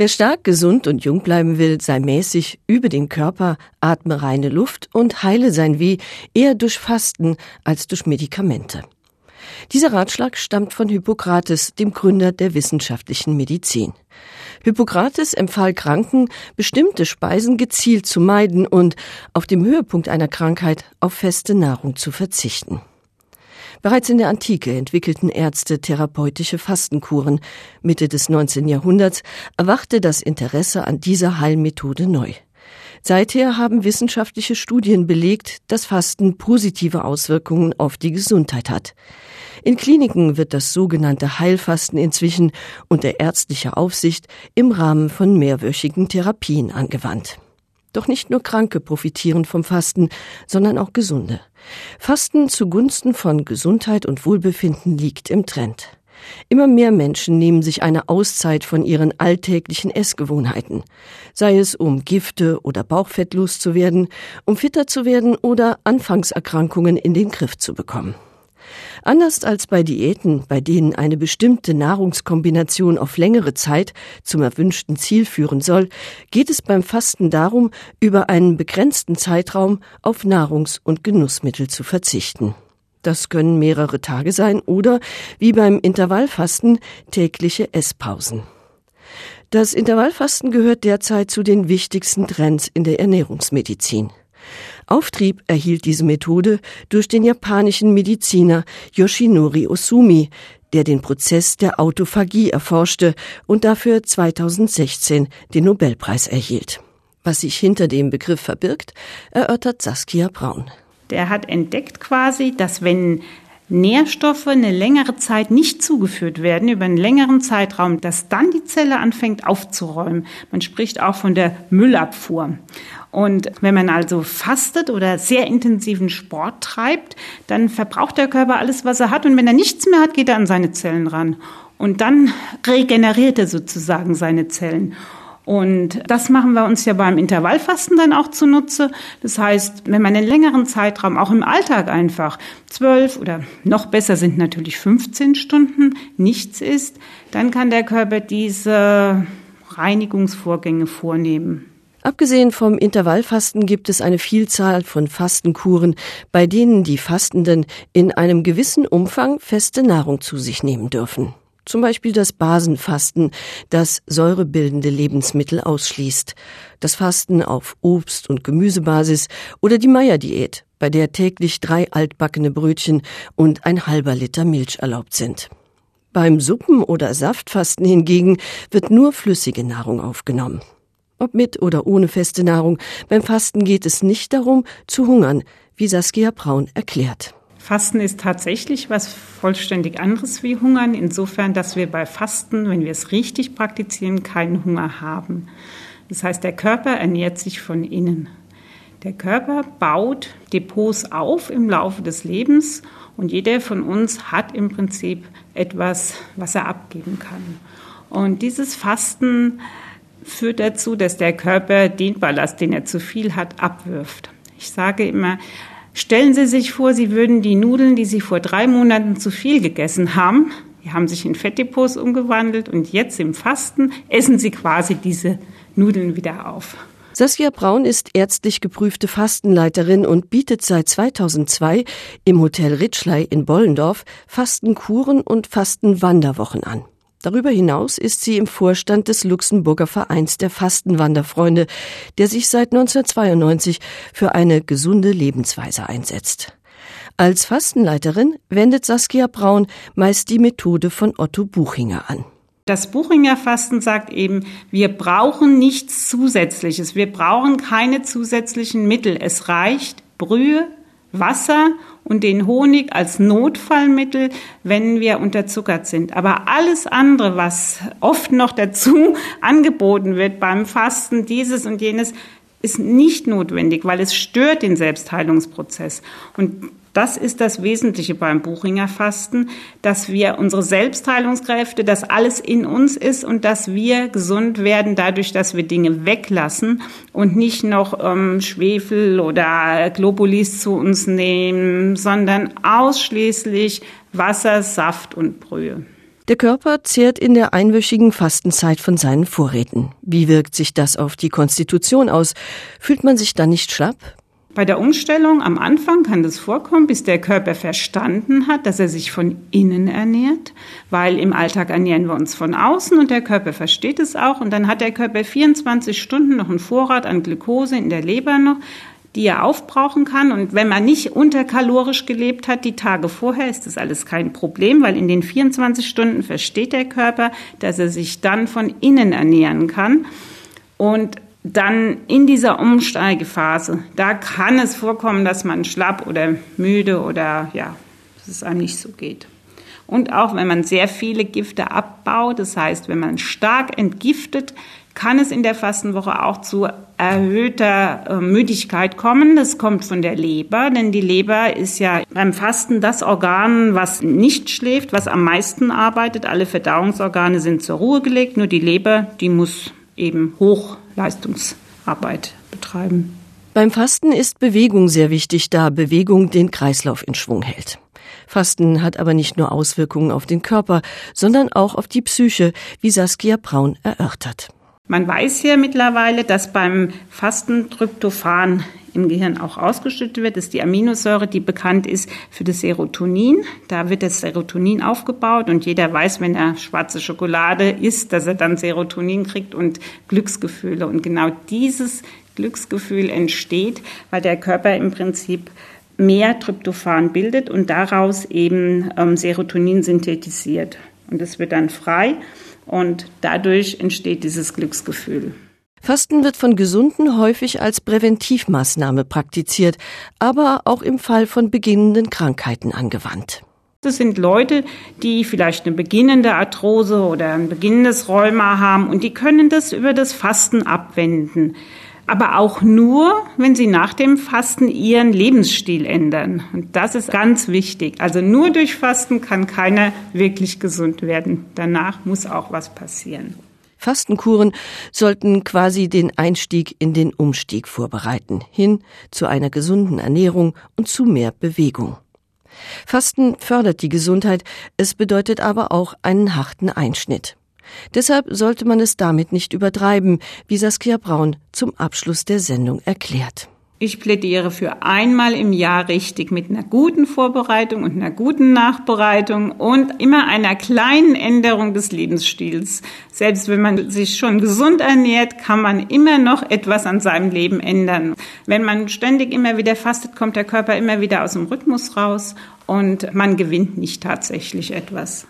Wer stark, gesund und jung bleiben will, sei mäßig, übe den Körper, atme reine Luft und heile sein Weh eher durch Fasten als durch Medikamente. Dieser Ratschlag stammt von Hippokrates, dem Gründer der wissenschaftlichen Medizin. Hippokrates empfahl Kranken, bestimmte Speisen gezielt zu meiden und auf dem Höhepunkt einer Krankheit auf feste Nahrung zu verzichten. Bereits in der Antike entwickelten Ärzte therapeutische Fastenkuren. Mitte des 19. Jahrhunderts erwachte das Interesse an dieser Heilmethode neu. Seither haben wissenschaftliche Studien belegt, dass Fasten positive Auswirkungen auf die Gesundheit hat. In Kliniken wird das sogenannte Heilfasten inzwischen unter ärztlicher Aufsicht im Rahmen von mehrwöchigen Therapien angewandt. Doch nicht nur Kranke profitieren vom Fasten, sondern auch Gesunde. Fasten zugunsten von Gesundheit und Wohlbefinden liegt im Trend. Immer mehr Menschen nehmen sich eine Auszeit von ihren alltäglichen Essgewohnheiten, sei es um Gifte oder Bauchfett loszuwerden, um fitter zu werden oder Anfangserkrankungen in den Griff zu bekommen. Anders als bei Diäten, bei denen eine bestimmte Nahrungskombination auf längere Zeit zum erwünschten Ziel führen soll, geht es beim Fasten darum, über einen begrenzten Zeitraum auf Nahrungs- und Genussmittel zu verzichten. Das können mehrere Tage sein oder, wie beim Intervallfasten, tägliche Esspausen. Das Intervallfasten gehört derzeit zu den wichtigsten Trends in der Ernährungsmedizin. Auftrieb erhielt diese Methode durch den japanischen Mediziner Yoshinori Osumi, der den Prozess der Autophagie erforschte und dafür 2016 den Nobelpreis erhielt. Was sich hinter dem Begriff verbirgt, erörtert Saskia Braun. Der hat entdeckt quasi, dass wenn Nährstoffe eine längere Zeit nicht zugeführt werden, über einen längeren Zeitraum, dass dann die Zelle anfängt aufzuräumen. Man spricht auch von der Müllabfuhr. Und wenn man also fastet oder sehr intensiven Sport treibt, dann verbraucht der Körper alles, was er hat. Und wenn er nichts mehr hat, geht er an seine Zellen ran. Und dann regeneriert er sozusagen seine Zellen. Und das machen wir uns ja beim Intervallfasten dann auch zunutze. Das heißt, wenn man einen längeren Zeitraum, auch im Alltag einfach, zwölf oder noch besser sind natürlich 15 Stunden nichts isst, dann kann der Körper diese Reinigungsvorgänge vornehmen. Abgesehen vom Intervallfasten gibt es eine Vielzahl von Fastenkuren, bei denen die Fastenden in einem gewissen Umfang feste Nahrung zu sich nehmen dürfen. Zum Beispiel das Basenfasten, das säurebildende Lebensmittel ausschließt, das Fasten auf Obst- und Gemüsebasis oder die Meierdiät, bei der täglich drei altbackene Brötchen und ein halber Liter Milch erlaubt sind. Beim Suppen- oder Saftfasten hingegen wird nur flüssige Nahrung aufgenommen. Ob mit oder ohne feste Nahrung, beim Fasten geht es nicht darum, zu hungern, wie Saskia Braun erklärt. Fasten ist tatsächlich was vollständig anderes wie Hungern, insofern, dass wir bei Fasten, wenn wir es richtig praktizieren, keinen Hunger haben. Das heißt, der Körper ernährt sich von innen. Der Körper baut Depots auf im Laufe des Lebens und jeder von uns hat im Prinzip etwas, was er abgeben kann. Und dieses Fasten führt dazu, dass der Körper den Ballast, den er zu viel hat, abwirft. Ich sage immer, stellen Sie sich vor, Sie würden die Nudeln, die Sie vor drei Monaten zu viel gegessen haben, die haben sich in Fettdepots umgewandelt und jetzt im Fasten essen Sie quasi diese Nudeln wieder auf. Saskia Braun ist ärztlich geprüfte Fastenleiterin und bietet seit 2002 im Hotel Ritschlei in Bollendorf Fastenkuren und Fastenwanderwochen an. Darüber hinaus ist sie im Vorstand des Luxemburger Vereins der Fastenwanderfreunde, der sich seit 1992 für eine gesunde Lebensweise einsetzt. Als Fastenleiterin wendet Saskia Braun meist die Methode von Otto Buchinger an. Das Buchinger Fasten sagt eben, wir brauchen nichts Zusätzliches. Wir brauchen keine zusätzlichen Mittel. Es reicht Brühe, Wasser und den Honig als Notfallmittel, wenn wir unterzuckert sind. Aber alles andere, was oft noch dazu angeboten wird beim Fasten, dieses und jenes, ist nicht notwendig, weil es stört den Selbstheilungsprozess. Und das ist das Wesentliche beim Buchinger Fasten, dass wir unsere Selbstheilungskräfte, dass alles in uns ist und dass wir gesund werden dadurch, dass wir Dinge weglassen und nicht noch ähm, Schwefel oder Globulis zu uns nehmen, sondern ausschließlich Wasser, Saft und Brühe. Der Körper zehrt in der einwöchigen Fastenzeit von seinen Vorräten. Wie wirkt sich das auf die Konstitution aus? Fühlt man sich dann nicht schlapp? Bei der Umstellung am Anfang kann das vorkommen, bis der Körper verstanden hat, dass er sich von innen ernährt, weil im Alltag ernähren wir uns von außen und der Körper versteht es auch und dann hat der Körper 24 Stunden noch einen Vorrat an Glukose in der Leber noch, die er aufbrauchen kann. Und wenn man nicht unterkalorisch gelebt hat die Tage vorher, ist das alles kein Problem, weil in den 24 Stunden versteht der Körper, dass er sich dann von innen ernähren kann. Und dann in dieser Umsteigephase, da kann es vorkommen, dass man schlapp oder müde oder ja, dass es einem nicht so geht. Und auch wenn man sehr viele Gifte abbaut, das heißt, wenn man stark entgiftet, kann es in der Fastenwoche auch zu erhöhter äh, Müdigkeit kommen. Das kommt von der Leber, denn die Leber ist ja beim Fasten das Organ, was nicht schläft, was am meisten arbeitet. Alle Verdauungsorgane sind zur Ruhe gelegt, nur die Leber, die muss eben Hochleistungsarbeit betreiben. Beim Fasten ist Bewegung sehr wichtig, da Bewegung den Kreislauf in Schwung hält. Fasten hat aber nicht nur Auswirkungen auf den Körper, sondern auch auf die Psyche, wie Saskia Braun erörtert. Man weiß ja mittlerweile, dass beim Fasten Tryptophan im Gehirn auch ausgeschüttet wird. Das ist die Aminosäure, die bekannt ist für das Serotonin. Da wird das Serotonin aufgebaut und jeder weiß, wenn er schwarze Schokolade isst, dass er dann Serotonin kriegt und Glücksgefühle. Und genau dieses Glücksgefühl entsteht, weil der Körper im Prinzip mehr Tryptophan bildet und daraus eben ähm, Serotonin synthetisiert. Und es wird dann frei und dadurch entsteht dieses Glücksgefühl. Fasten wird von Gesunden häufig als Präventivmaßnahme praktiziert, aber auch im Fall von beginnenden Krankheiten angewandt. Das sind Leute, die vielleicht eine beginnende Arthrose oder ein beginnendes Rheuma haben und die können das über das Fasten abwenden aber auch nur, wenn sie nach dem Fasten ihren Lebensstil ändern. Und das ist ganz wichtig. Also nur durch Fasten kann keiner wirklich gesund werden. Danach muss auch was passieren. Fastenkuren sollten quasi den Einstieg in den Umstieg vorbereiten, hin zu einer gesunden Ernährung und zu mehr Bewegung. Fasten fördert die Gesundheit, es bedeutet aber auch einen harten Einschnitt. Deshalb sollte man es damit nicht übertreiben, wie Saskia Braun zum Abschluss der Sendung erklärt. Ich plädiere für einmal im Jahr richtig mit einer guten Vorbereitung und einer guten Nachbereitung und immer einer kleinen Änderung des Lebensstils. Selbst wenn man sich schon gesund ernährt, kann man immer noch etwas an seinem Leben ändern. Wenn man ständig immer wieder fastet, kommt der Körper immer wieder aus dem Rhythmus raus und man gewinnt nicht tatsächlich etwas.